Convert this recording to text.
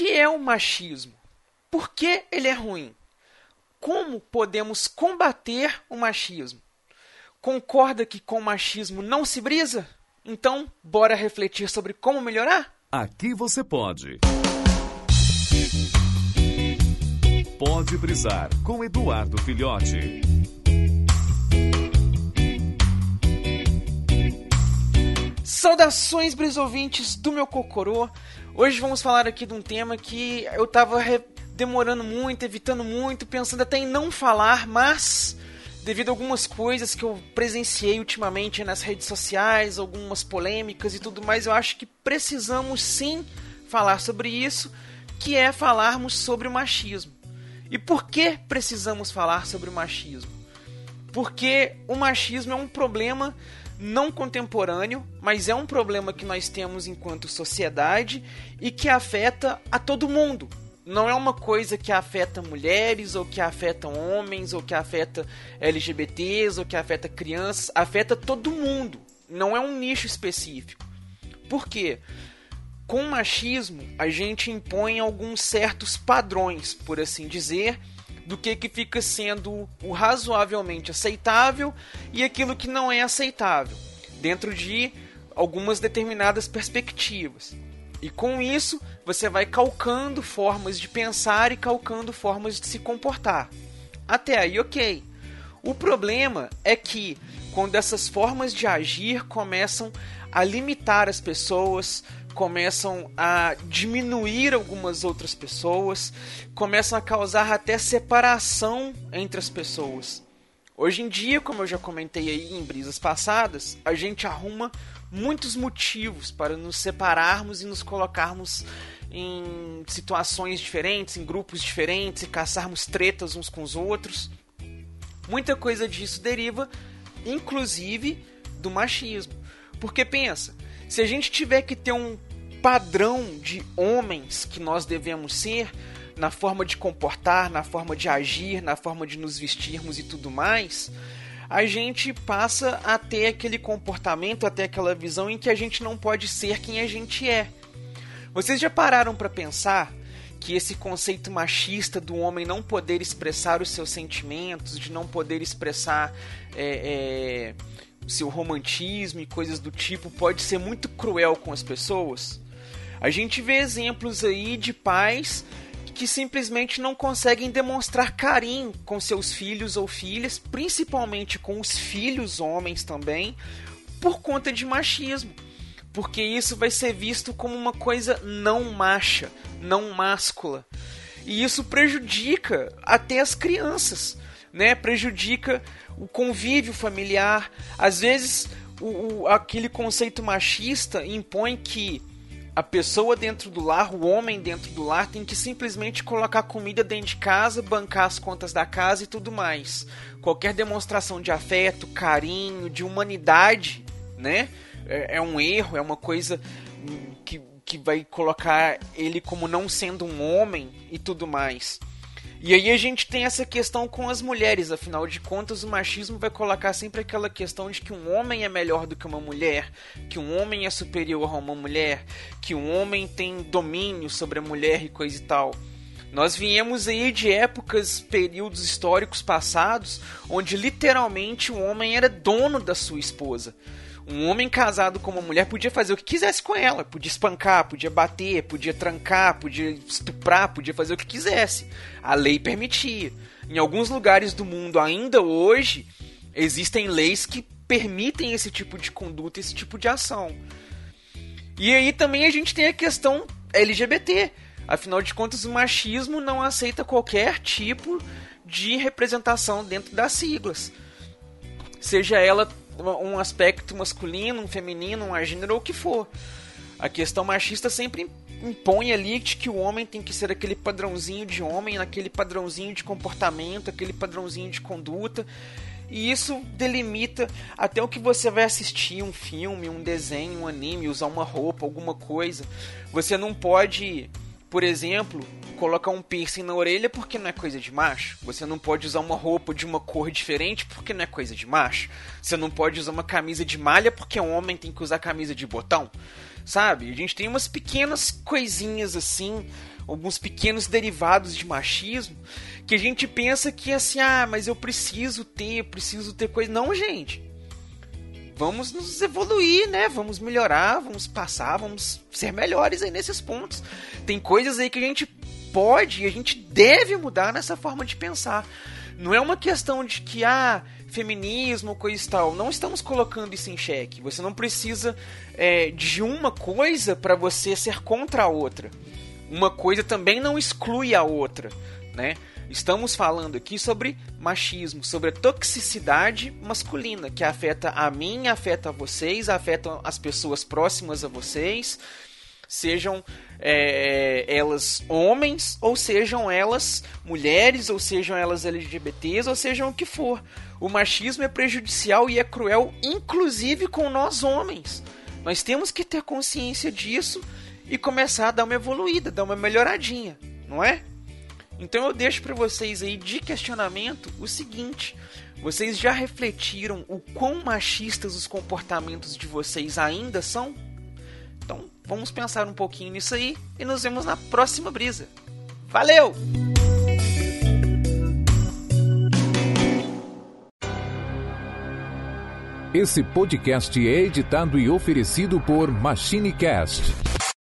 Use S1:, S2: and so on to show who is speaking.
S1: que é o machismo? Por que ele é ruim? Como podemos combater o machismo? Concorda que com o machismo não se brisa? Então, bora refletir sobre como melhorar?
S2: Aqui você pode. Pode brisar com Eduardo Filhote.
S1: Saudações, brisouvintes do meu Cocorô. Hoje vamos falar aqui de um tema que eu tava demorando muito, evitando muito, pensando até em não falar, mas devido a algumas coisas que eu presenciei ultimamente nas redes sociais, algumas polêmicas e tudo mais, eu acho que precisamos sim falar sobre isso, que é falarmos sobre o machismo. E por que precisamos falar sobre o machismo? Porque o machismo é um problema não contemporâneo, mas é um problema que nós temos enquanto sociedade e que afeta a todo mundo. Não é uma coisa que afeta mulheres, ou que afeta homens, ou que afeta LGBTs, ou que afeta crianças. Afeta todo mundo. Não é um nicho específico. Por quê? Com o machismo, a gente impõe alguns certos padrões, por assim dizer, do que, que fica sendo o razoavelmente aceitável e aquilo que não é aceitável, dentro de algumas determinadas perspectivas. E com isso, você vai calcando formas de pensar e calcando formas de se comportar. Até aí, ok. O problema é que quando essas formas de agir começam a limitar as pessoas, começam a diminuir algumas outras pessoas, começam a causar até separação entre as pessoas. Hoje em dia, como eu já comentei aí em brisas passadas, a gente arruma muitos motivos para nos separarmos e nos colocarmos em situações diferentes, em grupos diferentes, e caçarmos tretas uns com os outros. Muita coisa disso deriva, inclusive, do machismo. Porque pensa, se a gente tiver que ter um padrão de homens que nós devemos ser, na forma de comportar, na forma de agir, na forma de nos vestirmos e tudo mais, a gente passa a ter aquele comportamento, até aquela visão em que a gente não pode ser quem a gente é. Vocês já pararam para pensar que esse conceito machista do homem não poder expressar os seus sentimentos, de não poder expressar é, é, seu romantismo e coisas do tipo, pode ser muito cruel com as pessoas? A gente vê exemplos aí de pais que simplesmente não conseguem demonstrar carinho com seus filhos ou filhas, principalmente com os filhos homens também, por conta de machismo. Porque isso vai ser visto como uma coisa não macha, não máscula. E isso prejudica até as crianças, né? Prejudica o convívio familiar. Às vezes, o, o aquele conceito machista impõe que a pessoa dentro do lar, o homem dentro do lar, tem que simplesmente colocar comida dentro de casa, bancar as contas da casa e tudo mais. Qualquer demonstração de afeto, carinho, de humanidade, né? É, é um erro, é uma coisa que, que vai colocar ele como não sendo um homem e tudo mais. E aí a gente tem essa questão com as mulheres, afinal de contas, o machismo vai colocar sempre aquela questão de que um homem é melhor do que uma mulher, que um homem é superior a uma mulher, que um homem tem domínio sobre a mulher e coisa e tal. Nós viemos aí de épocas, períodos históricos passados, onde literalmente o homem era dono da sua esposa. Um homem casado com uma mulher podia fazer o que quisesse com ela. Podia espancar, podia bater, podia trancar, podia estuprar, podia fazer o que quisesse. A lei permitia. Em alguns lugares do mundo, ainda hoje, existem leis que permitem esse tipo de conduta, esse tipo de ação. E aí também a gente tem a questão LGBT. Afinal de contas, o machismo não aceita qualquer tipo de representação dentro das siglas. Seja ela um aspecto masculino, um feminino, um gênero ou o que for. A questão machista sempre impõe ali de que o homem tem que ser aquele padrãozinho de homem, aquele padrãozinho de comportamento, aquele padrãozinho de conduta. E isso delimita até o que você vai assistir, um filme, um desenho, um anime, usar uma roupa, alguma coisa. Você não pode, por exemplo, colocar um piercing na orelha porque não é coisa de macho. Você não pode usar uma roupa de uma cor diferente porque não é coisa de macho. Você não pode usar uma camisa de malha porque um homem tem que usar camisa de botão. Sabe? A gente tem umas pequenas coisinhas assim alguns pequenos derivados de machismo, que a gente pensa que assim, ah, mas eu preciso ter, preciso ter coisa. Não, gente. Vamos nos evoluir, né? Vamos melhorar, vamos passar, vamos ser melhores aí nesses pontos. Tem coisas aí que a gente pode e a gente deve mudar nessa forma de pensar. Não é uma questão de que, ah, feminismo, coisa e tal. Não estamos colocando isso em xeque. Você não precisa é, de uma coisa para você ser contra a outra. Uma coisa também não exclui a outra, né? Estamos falando aqui sobre machismo, sobre a toxicidade masculina que afeta a mim, afeta a vocês, afeta as pessoas próximas a vocês sejam é, elas homens, ou sejam elas mulheres, ou sejam elas LGBTs, ou sejam o que for. O machismo é prejudicial e é cruel, inclusive com nós homens. Nós temos que ter consciência disso e começar a dar uma evoluída, dar uma melhoradinha, não é? Então eu deixo para vocês aí de questionamento o seguinte: vocês já refletiram o quão machistas os comportamentos de vocês ainda são? Vamos pensar um pouquinho nisso aí e nos vemos na próxima brisa. Valeu!
S2: Esse podcast é editado e oferecido por MachineCast